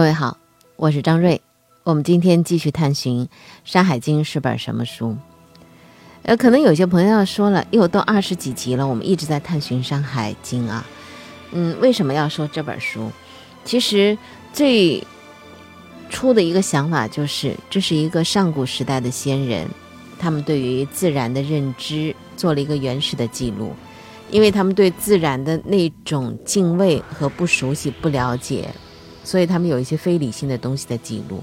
各位好，我是张瑞。我们今天继续探寻《山海经》是本什么书？呃，可能有些朋友要说了，又都二十几集了，我们一直在探寻《山海经》啊。嗯，为什么要说这本书？其实最初的一个想法就是，这是一个上古时代的先人，他们对于自然的认知做了一个原始的记录，因为他们对自然的那种敬畏和不熟悉、不了解。所以他们有一些非理性的东西的记录，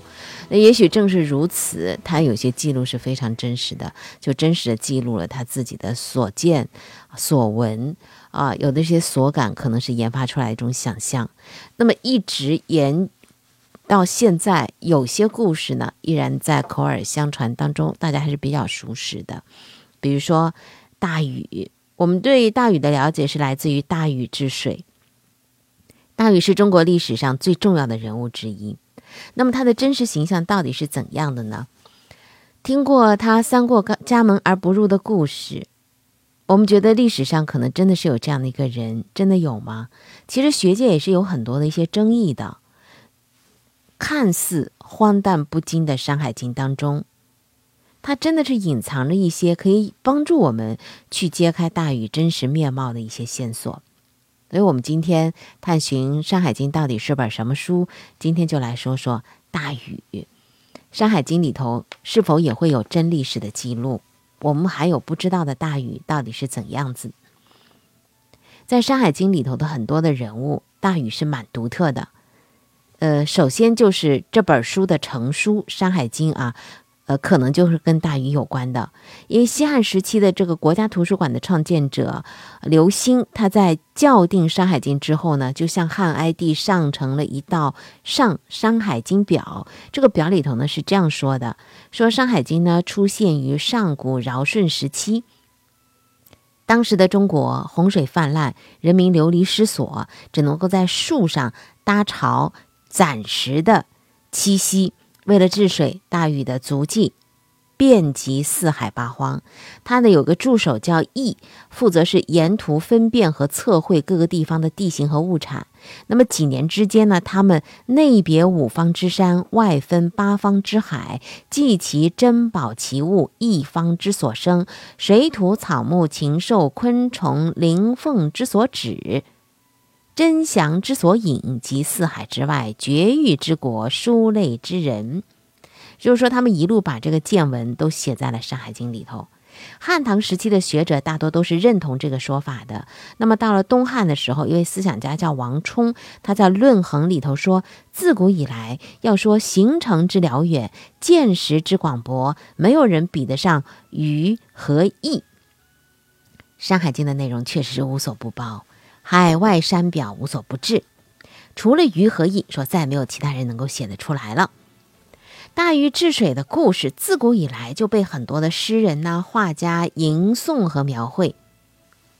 那也许正是如此，他有些记录是非常真实的，就真实的记录了他自己的所见、所闻啊，有的一些所感可能是研发出来一种想象。那么一直延到现在，有些故事呢依然在口耳相传当中，大家还是比较熟识的。比如说大禹，我们对大禹的了解是来自于大禹治水。大禹是中国历史上最重要的人物之一，那么他的真实形象到底是怎样的呢？听过他三过家门而不入的故事，我们觉得历史上可能真的是有这样的一个人，真的有吗？其实学界也是有很多的一些争议的。看似荒诞不经的《山海经》当中，它真的是隐藏着一些可以帮助我们去揭开大禹真实面貌的一些线索。所以，我们今天探寻《山海经》到底是本什么书？今天就来说说大禹，《山海经》里头是否也会有真历史的记录？我们还有不知道的大禹到底是怎样子？在《山海经》里头的很多的人物，大禹是蛮独特的。呃，首先就是这本书的成书《山海经》啊。呃，可能就是跟大禹有关的，因为西汉时期的这个国家图书馆的创建者刘歆，他在校订《山海经》之后呢，就向汉哀帝上呈了一道《上山海经表》。这个表里头呢是这样说的：说《山海经》呢出现于上古尧舜时期，当时的中国洪水泛滥，人民流离失所，只能够在树上搭巢，暂时的栖息。为了治水，大禹的足迹遍及四海八荒。他呢有个助手叫羿，负责是沿途分辨和测绘各个地方的地形和物产。那么几年之间呢，他们内别五方之山，外分八方之海，记其珍宝奇物，一方之所生，水土草木禽兽昆虫灵凤之所指。真祥之所引，及四海之外绝域之国，书类之人，就是说，他们一路把这个见闻都写在了《山海经》里头。汉唐时期的学者大多都是认同这个说法的。那么到了东汉的时候，一位思想家叫王充，他在《论衡》里头说：“自古以来，要说行程之辽远，见识之广博，没有人比得上禹和羿。”《山海经》的内容确实是无所不包。海外山表无所不至，除了鱼和羿，说再没有其他人能够写得出来了。大禹治水的故事，自古以来就被很多的诗人呐、画家吟诵和描绘。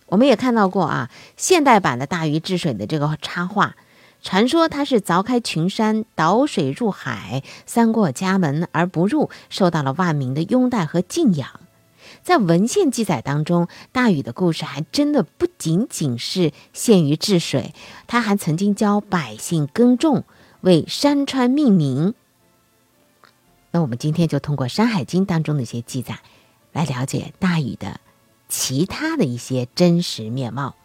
我们也看到过啊，现代版的大禹治水的这个插画，传说他是凿开群山，导水入海，三过家门而不入，受到了万民的拥戴和敬仰。在文献记载当中，大禹的故事还真的不仅仅是限于治水，他还曾经教百姓耕种，为山川命名。那我们今天就通过《山海经》当中的一些记载，来了解大禹的其他的一些真实面貌。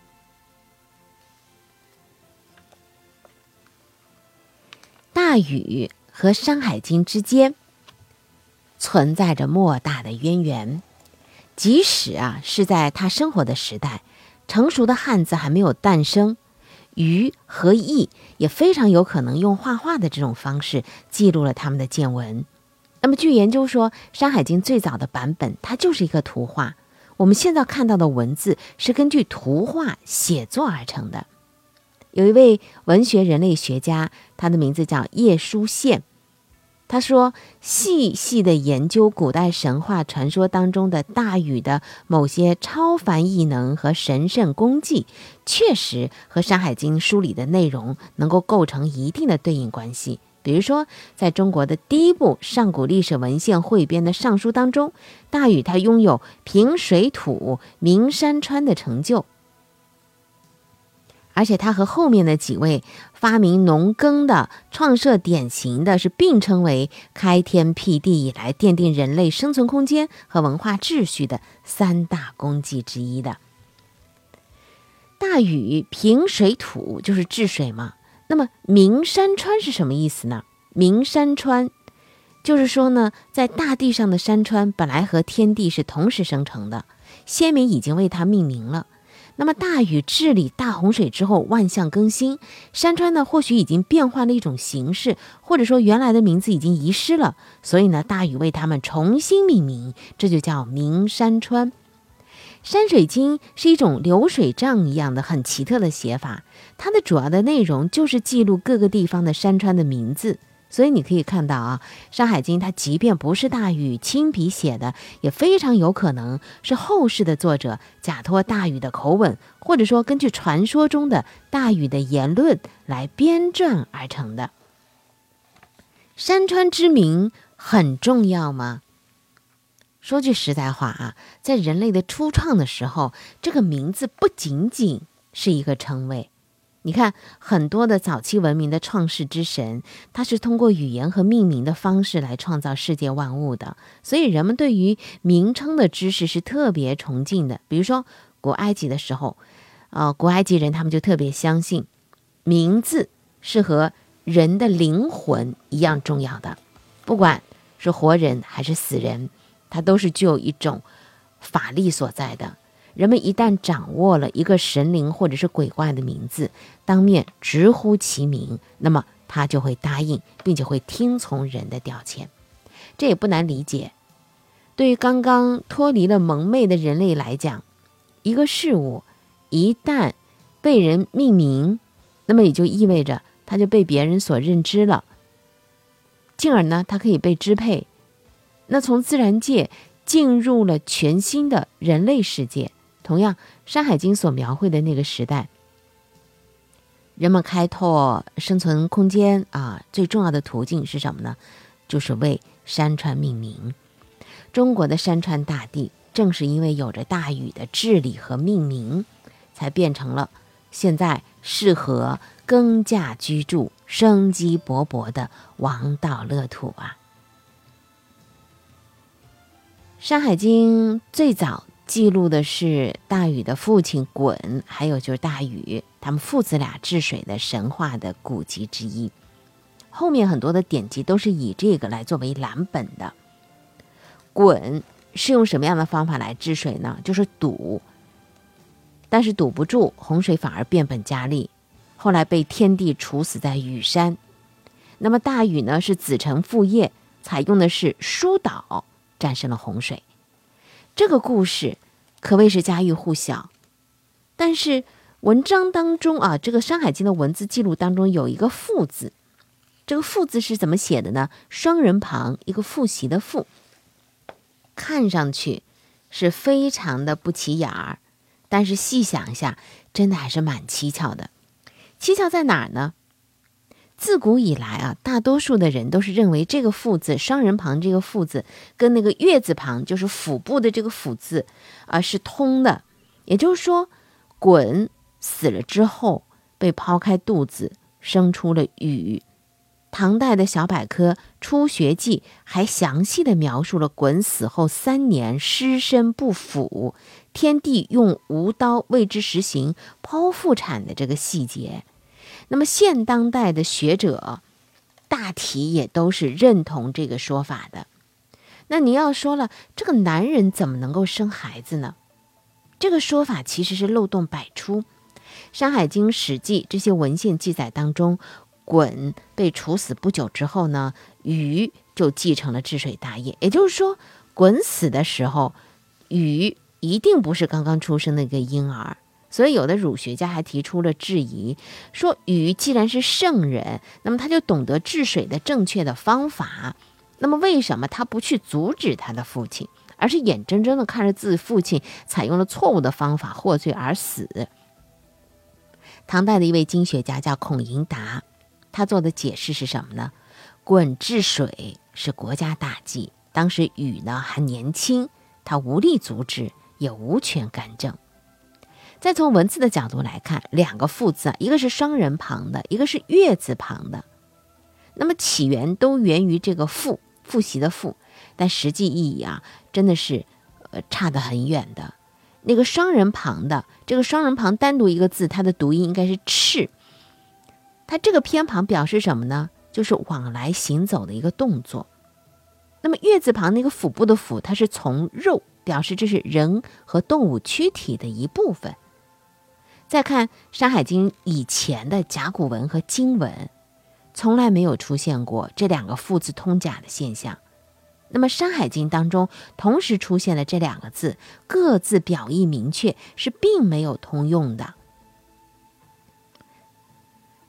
大禹和《山海经》之间存在着莫大的渊源。即使啊是在他生活的时代，成熟的汉字还没有诞生，鱼和羿也非常有可能用画画的这种方式记录了他们的见闻。那么，据研究说，《山海经》最早的版本它就是一个图画，我们现在看到的文字是根据图画写作而成的。有一位文学人类学家，他的名字叫叶舒宪。他说：“细细的研究古代神话传说当中的大禹的某些超凡异能和神圣功绩，确实和《山海经》书里的内容能够构成一定的对应关系。比如说，在中国的第一部上古历史文献汇编的《尚书》当中，大禹他拥有平水土、明山川的成就。”而且他和后面的几位发明农耕的、创设典型的是并称为开天辟地以来奠定人类生存空间和文化秩序的三大功绩之一的。大禹平水土就是治水嘛。那么名山川是什么意思呢？名山川就是说呢，在大地上的山川本来和天地是同时生成的，先民已经为它命名了。那么大禹治理大洪水之后，万象更新，山川呢或许已经变换了一种形式，或者说原来的名字已经遗失了，所以呢，大禹为他们重新命名，这就叫名山川。山水经是一种流水账一样的很奇特的写法，它的主要的内容就是记录各个地方的山川的名字。所以你可以看到啊，《山海经》它即便不是大禹亲笔写的，也非常有可能是后世的作者假托大禹的口吻，或者说根据传说中的大禹的言论来编撰而成的。山川之名很重要吗？说句实在话啊，在人类的初创的时候，这个名字不仅仅是一个称谓。你看，很多的早期文明的创世之神，他是通过语言和命名的方式来创造世界万物的。所以，人们对于名称的知识是特别崇敬的。比如说，古埃及的时候，呃，古埃及人他们就特别相信，名字是和人的灵魂一样重要的，不管是活人还是死人。它都是具有一种法力所在的。人们一旦掌握了一个神灵或者是鬼怪的名字，当面直呼其名，那么他就会答应，并且会听从人的调遣。这也不难理解。对于刚刚脱离了蒙昧的人类来讲，一个事物一旦被人命名，那么也就意味着它就被别人所认知了，进而呢，它可以被支配。那从自然界进入了全新的人类世界，同样，《山海经》所描绘的那个时代，人们开拓生存空间啊，最重要的途径是什么呢？就是为山川命名。中国的山川大地，正是因为有着大禹的治理和命名，才变成了现在适合耕稼居住、生机勃勃的王道乐土啊。《山海经》最早记录的是大禹的父亲鲧，还有就是大禹他们父子俩治水的神话的古籍之一。后面很多的典籍都是以这个来作为蓝本的。鲧是用什么样的方法来治水呢？就是堵，但是堵不住，洪水反而变本加厉，后来被天帝处死在羽山。那么大禹呢，是子承父业，采用的是疏导。战胜了洪水，这个故事可谓是家喻户晓。但是文章当中啊，这个《山海经》的文字记录当中有一个“父”字，这个“父”字是怎么写的呢？双人旁一个复习的“复”，看上去是非常的不起眼儿，但是细想一下，真的还是蛮蹊跷的。蹊跷在哪儿呢？自古以来啊，大多数的人都是认为这个“父”字，双人旁这个“父”字，跟那个月字旁，就是腹部的这个“腹”字，啊，是通的。也就是说，鲧死了之后，被剖开肚子，生出了禹。唐代的小百科《初学记》还详细的描述了鲧死后三年尸身不腐，天帝用无刀为之实行剖腹产的这个细节。那么现当代的学者，大体也都是认同这个说法的。那你要说了，这个男人怎么能够生孩子呢？这个说法其实是漏洞百出。《山海经》《史记》这些文献记载当中，鲧被处死不久之后呢，禹就继承了治水大业。也就是说，鲧死的时候，禹一定不是刚刚出生的一个婴儿。所以，有的儒学家还提出了质疑，说禹既然是圣人，那么他就懂得治水的正确的方法，那么为什么他不去阻止他的父亲，而是眼睁睁的看着自己父亲采用了错误的方法获罪而死？唐代的一位经学家叫孔颖达，他做的解释是什么呢？鲧治水是国家大计，当时禹呢还年轻，他无力阻止，也无权干政。再从文字的角度来看，两个“复”字啊，一个是双人旁的，一个是月字旁的。那么起源都源于这个“复”，复习的“复”，但实际意义啊，真的是呃差得很远的。那个双人旁的这个双人旁单独一个字，它的读音应该是“赤”。它这个偏旁表示什么呢？就是往来行走的一个动作。那么月字旁那个腹部的“腹”，它是从肉，表示这是人和动物躯体的一部分。再看《山海经》以前的甲骨文和金文，从来没有出现过这两个“复”字通假的现象。那么《山海经》当中同时出现了这两个字，各自表意明确，是并没有通用的。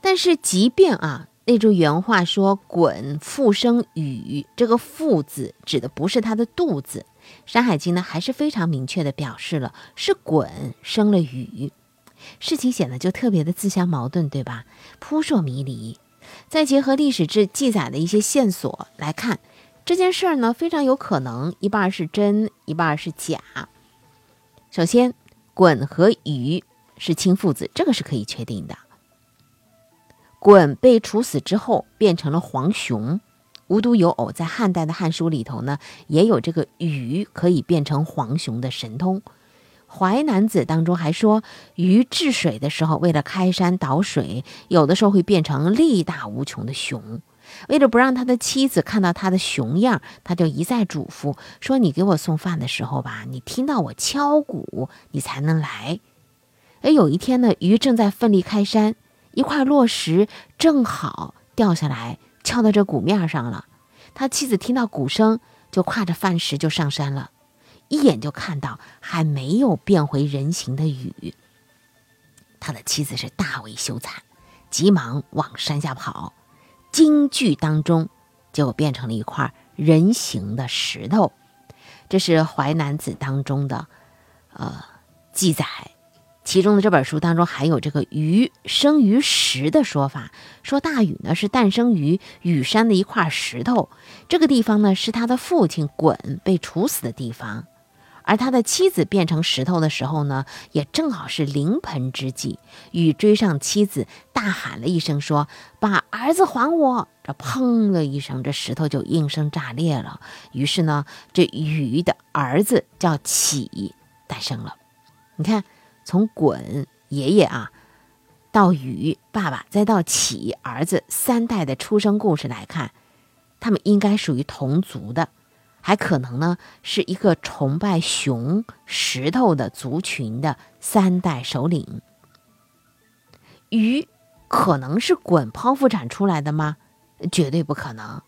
但是，即便啊，那句原话说“鲧复生禹”，这个“复”字指的不是他的肚子，《山海经》呢还是非常明确的表示了是鲧生了禹。事情显得就特别的自相矛盾，对吧？扑朔迷离。再结合历史志记载的一些线索来看，这件事儿呢，非常有可能一半是真，一半是假。首先，鲧和禹是亲父子，这个是可以确定的。鲧被处死之后变成了黄熊，无独有偶，在汉代的《汉书》里头呢，也有这个禹可以变成黄熊的神通。《淮南子》当中还说，禹治水的时候，为了开山导水，有的时候会变成力大无穷的熊。为了不让他的妻子看到他的熊样，他就一再嘱咐说：“你给我送饭的时候吧，你听到我敲鼓，你才能来。”而有一天呢，禹正在奋力开山，一块落石正好掉下来，敲到这鼓面上了。他妻子听到鼓声，就挎着饭食就上山了。一眼就看到还没有变回人形的雨，他的妻子是大为羞惭，急忙往山下跑，惊惧当中就变成了一块人形的石头。这是《淮南子》当中的呃记载，其中的这本书当中还有这个“鱼生于石”的说法，说大禹呢是诞生于羽山的一块石头，这个地方呢是他的父亲鲧被处死的地方。而他的妻子变成石头的时候呢，也正好是临盆之际。禹追上妻子，大喊了一声，说：“把儿子还我！”这砰的一声，这石头就应声炸裂了。于是呢，这禹的儿子叫启诞生了。你看，从鲧爷爷啊，到禹爸爸，再到启儿子，三代的出生故事来看，他们应该属于同族的。还可能呢，是一个崇拜熊石头的族群的三代首领。鱼可能是鲧剖腹产出来的吗？绝对不可能。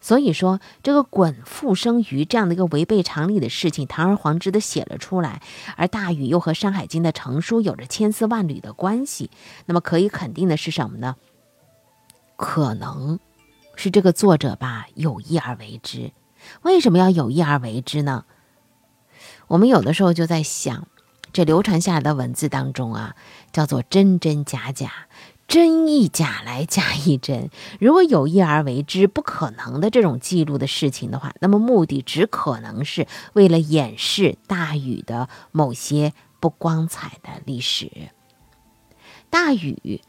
所以说，这个鲧复生鱼这样的一个违背常理的事情，堂而皇之的写了出来，而大禹又和《山海经》的成书有着千丝万缕的关系，那么可以肯定的是什么呢？可能是这个作者吧有意而为之。为什么要有意而为之呢？我们有的时候就在想，这流传下来的文字当中啊，叫做真真假假，真亦假来假亦真。如果有意而为之、不可能的这种记录的事情的话，那么目的只可能是为了掩饰大禹的某些不光彩的历史。大禹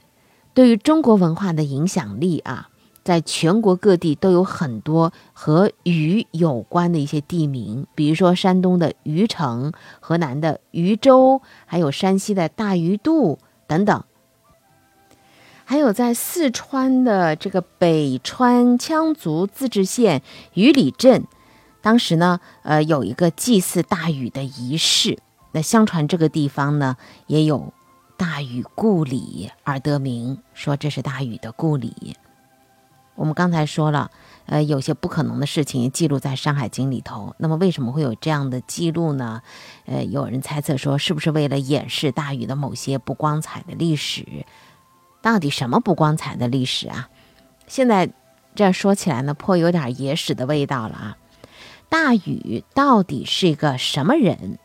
对于中国文化的影响力啊。在全国各地都有很多和禹有关的一些地名，比如说山东的禹城、河南的禹州，还有山西的大禹渡等等。还有在四川的这个北川羌族自治县禹里镇，当时呢，呃，有一个祭祀大禹的仪式。那相传这个地方呢，也有大禹故里而得名，说这是大禹的故里。我们刚才说了，呃，有些不可能的事情记录在《山海经》里头。那么，为什么会有这样的记录呢？呃，有人猜测说，是不是为了掩饰大禹的某些不光彩的历史？到底什么不光彩的历史啊？现在这说起来呢，颇有点野史的味道了啊。大禹到底是一个什么人？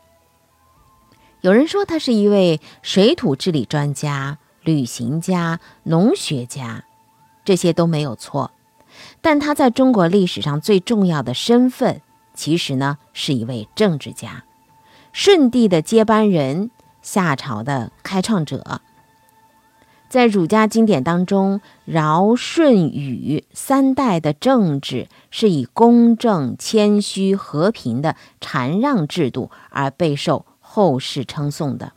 有人说他是一位水土治理专家、旅行家、农学家。这些都没有错，但他在中国历史上最重要的身份，其实呢是一位政治家。舜帝的接班人夏朝的开创者。在儒家经典当中，尧、舜、禹三代的政治是以公正、谦虚、和平的禅让制度而备受后世称颂的。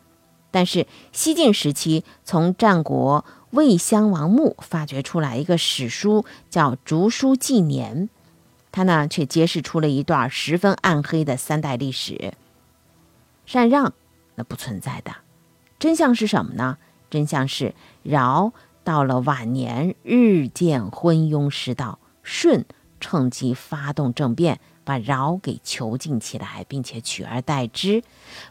但是西晋时期，从战国魏襄王墓发掘出来一个史书，叫《竹书纪年》，它呢却揭示出了一段十分暗黑的三代历史。禅让那不存在的，真相是什么呢？真相是尧到了晚年日渐昏庸失道，舜趁机发动政变，把尧给囚禁起来，并且取而代之。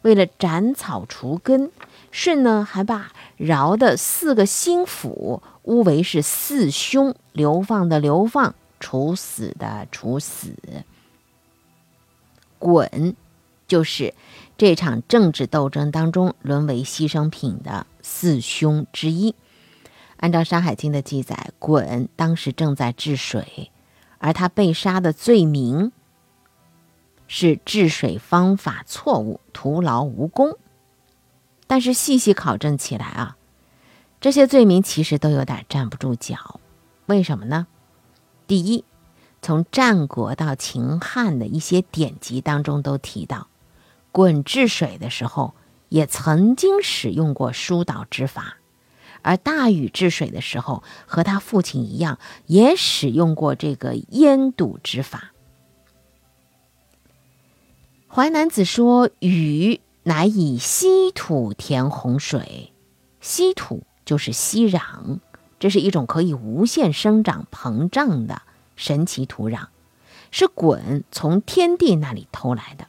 为了斩草除根，舜呢还把尧的四个心腹诬为是四凶，流放的流放，处死的处死。鲧就是这场政治斗争当中沦为牺牲品的。四凶之一，按照《山海经》的记载，鲧当时正在治水，而他被杀的罪名是治水方法错误，徒劳无功。但是细细考证起来啊，这些罪名其实都有点站不住脚。为什么呢？第一，从战国到秦汉的一些典籍当中都提到，鲧治水的时候。也曾经使用过疏导之法，而大禹治水的时候，和他父亲一样，也使用过这个淹堵之法。《淮南子》说：“禹乃以稀土填洪水，稀土就是稀壤，这是一种可以无限生长膨胀的神奇土壤，是鲧从天地那里偷来的。”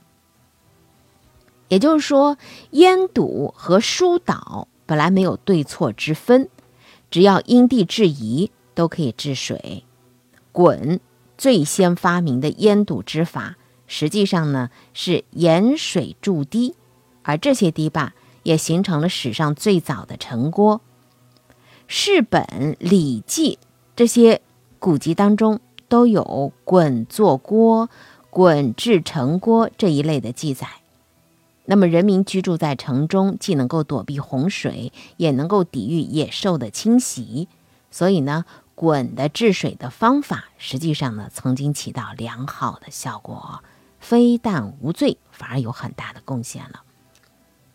也就是说，淹堵和疏导本来没有对错之分，只要因地制宜都可以治水。鲧最先发明的淹堵之法，实际上呢是盐水筑堤，而这些堤坝也形成了史上最早的城郭。世本、礼记这些古籍当中都有“鲧作郭”“鲧治城郭”这一类的记载。那么，人民居住在城中，既能够躲避洪水，也能够抵御野兽的侵袭。所以呢，鲧的治水的方法，实际上呢，曾经起到良好的效果，非但无罪，反而有很大的贡献了。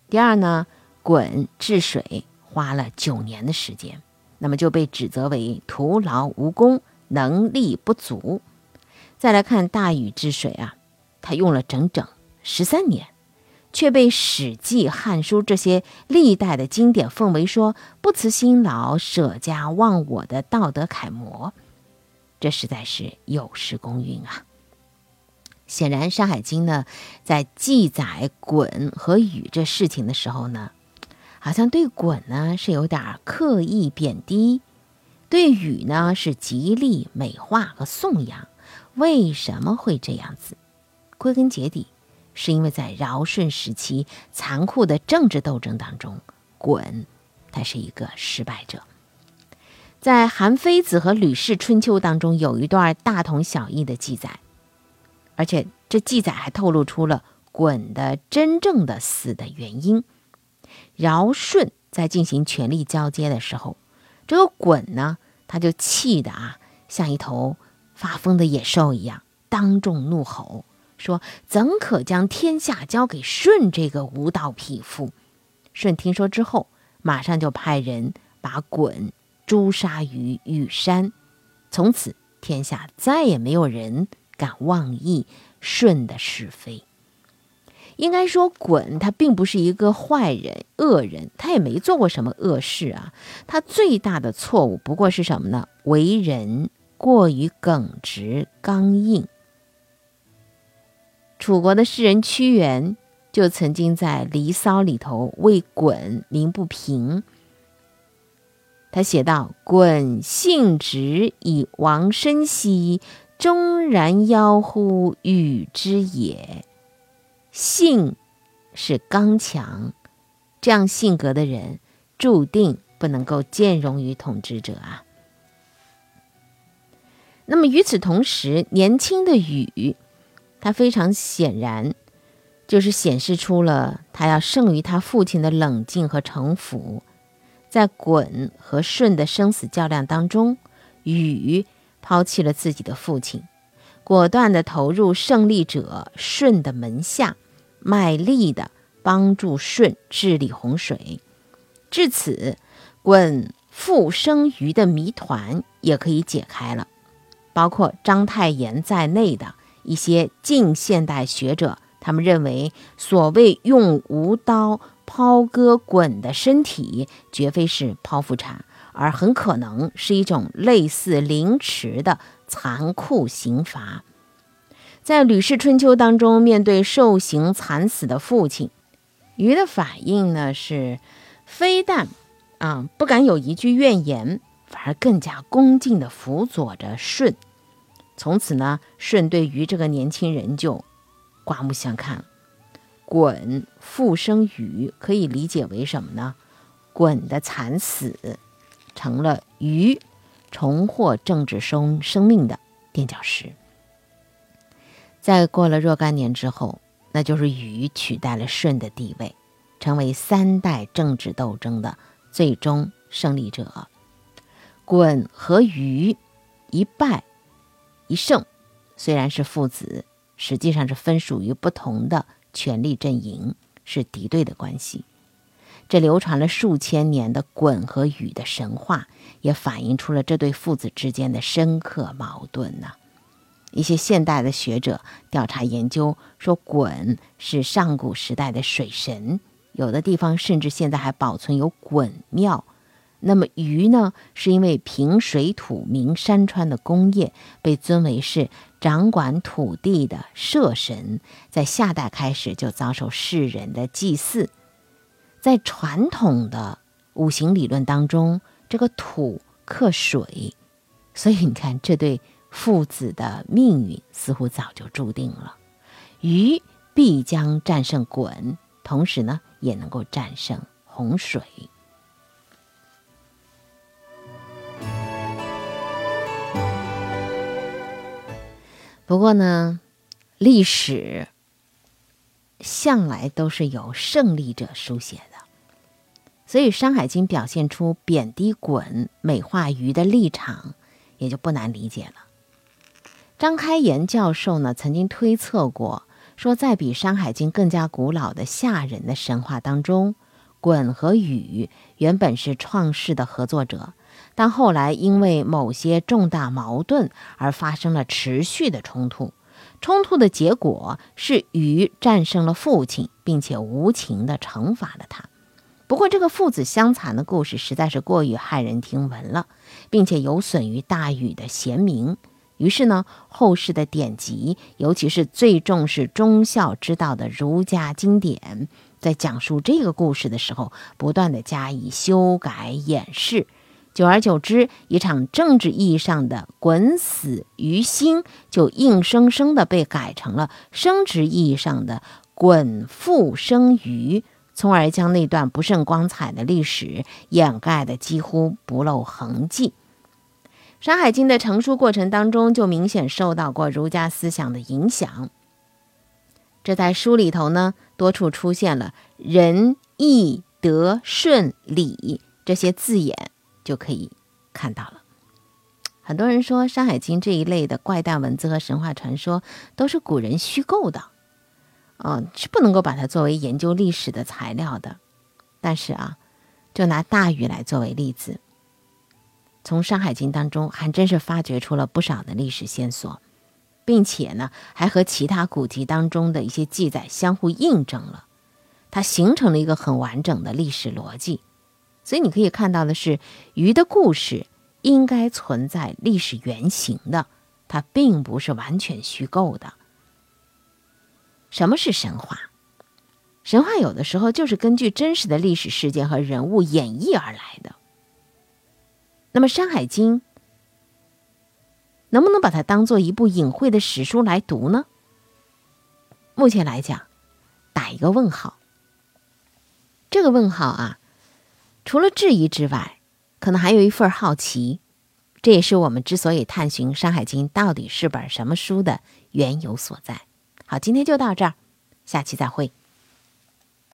第二呢，鲧治水花了九年的时间，那么就被指责为徒劳无功，能力不足。再来看大禹治水啊，他用了整整十三年。却被《史记》《汉书》这些历代的经典奉为说不辞辛劳、舍家忘我的道德楷模，这实在是有失公允啊！显然，《山海经》呢，在记载鲧和禹这事情的时候呢，好像对鲧呢是有点刻意贬低，对禹呢是极力美化和颂扬。为什么会这样子？归根结底。是因为在尧舜时期残酷的政治斗争当中，鲧他是一个失败者。在《韩非子》和《吕氏春秋》当中有一段大同小异的记载，而且这记载还透露出了鲧的真正的死的原因。尧舜在进行权力交接的时候，这个鲧呢，他就气的啊，像一头发疯的野兽一样，当众怒吼。说：“怎可将天下交给舜这个无道匹夫？”舜听说之后，马上就派人把鲧诛杀于羽山。从此，天下再也没有人敢妄议舜的是非。应该说，鲧他并不是一个坏人、恶人，他也没做过什么恶事啊。他最大的错误不过是什么呢？为人过于耿直、刚硬。楚国的诗人屈原就曾经在《离骚》里头为鲧鸣不平。他写道：“鲧性直以亡身兮，终然夭乎禹之也。”性是刚强，这样性格的人注定不能够兼容于统治者啊。那么与此同时，年轻的禹。他非常显然，就是显示出了他要胜于他父亲的冷静和城府。在鲧和舜的生死较量当中，禹抛弃了自己的父亲，果断地投入胜利者舜的门下，卖力地帮助舜治理洪水。至此，鲧复生鱼的谜团也可以解开了。包括章太炎在内的一些近现代学者，他们认为，所谓用无刀剖割鲧的身体，绝非是剖腹产，而很可能是一种类似凌迟的残酷刑罚。在《吕氏春秋》当中，面对受刑惨死的父亲，鱼的反应呢是，非但啊不敢有一句怨言，反而更加恭敬地辅佐着舜。从此呢，舜对于这个年轻人就刮目相看。鲧复生禹，可以理解为什么呢？鲧的惨死成了禹重获政治生生命的垫脚石。再过了若干年之后，那就是禹取代了舜的地位，成为三代政治斗争的最终胜利者。鲧和禹一败。一胜，虽然是父子，实际上是分属于不同的权力阵营，是敌对的关系。这流传了数千年的鲧和禹的神话，也反映出了这对父子之间的深刻矛盾呢。一些现代的学者调查研究说，鲧是上古时代的水神，有的地方甚至现在还保存有鲧庙。那么禹呢？是因为平水土、明山川的功业，被尊为是掌管土地的社神，在夏代开始就遭受世人的祭祀。在传统的五行理论当中，这个土克水，所以你看，这对父子的命运似乎早就注定了。鱼必将战胜鲧，同时呢，也能够战胜洪水。不过呢，历史向来都是由胜利者书写，所以《山海经》表现出贬低鲧、美化禹的立场，也就不难理解了。张开颜教授呢，曾经推测过，说在比《山海经》更加古老的夏人的神话当中，鲧和禹原本是创世的合作者。但后来因为某些重大矛盾而发生了持续的冲突，冲突的结果是禹战胜了父亲，并且无情地惩罚了他。不过，这个父子相残的故事实在是过于骇人听闻了，并且有损于大禹的贤明。于是呢，后世的典籍，尤其是最重视忠孝之道的儒家经典，在讲述这个故事的时候，不断地加以修改掩饰。久而久之，一场政治意义上的“滚死于心”就硬生生的被改成了生殖意义上的“滚复生于”，从而将那段不甚光彩的历史掩盖的几乎不露痕迹。《山海经》的成书过程当中，就明显受到过儒家思想的影响。这在书里头呢，多处出现了“仁义德顺礼”这些字眼。就可以看到了。很多人说《山海经》这一类的怪诞文字和神话传说都是古人虚构的，嗯，是不能够把它作为研究历史的材料的。但是啊，就拿大禹来作为例子，从《山海经》当中还真是发掘出了不少的历史线索，并且呢，还和其他古籍当中的一些记载相互印证了，它形成了一个很完整的历史逻辑。所以你可以看到的是，鱼的故事应该存在历史原型的，它并不是完全虚构的。什么是神话？神话有的时候就是根据真实的历史事件和人物演绎而来的。那么《山海经》能不能把它当做一部隐晦的史书来读呢？目前来讲，打一个问号。这个问号啊。除了质疑之外，可能还有一份好奇，这也是我们之所以探寻《山海经》到底是本什么书的缘由所在。好，今天就到这儿，下期再会。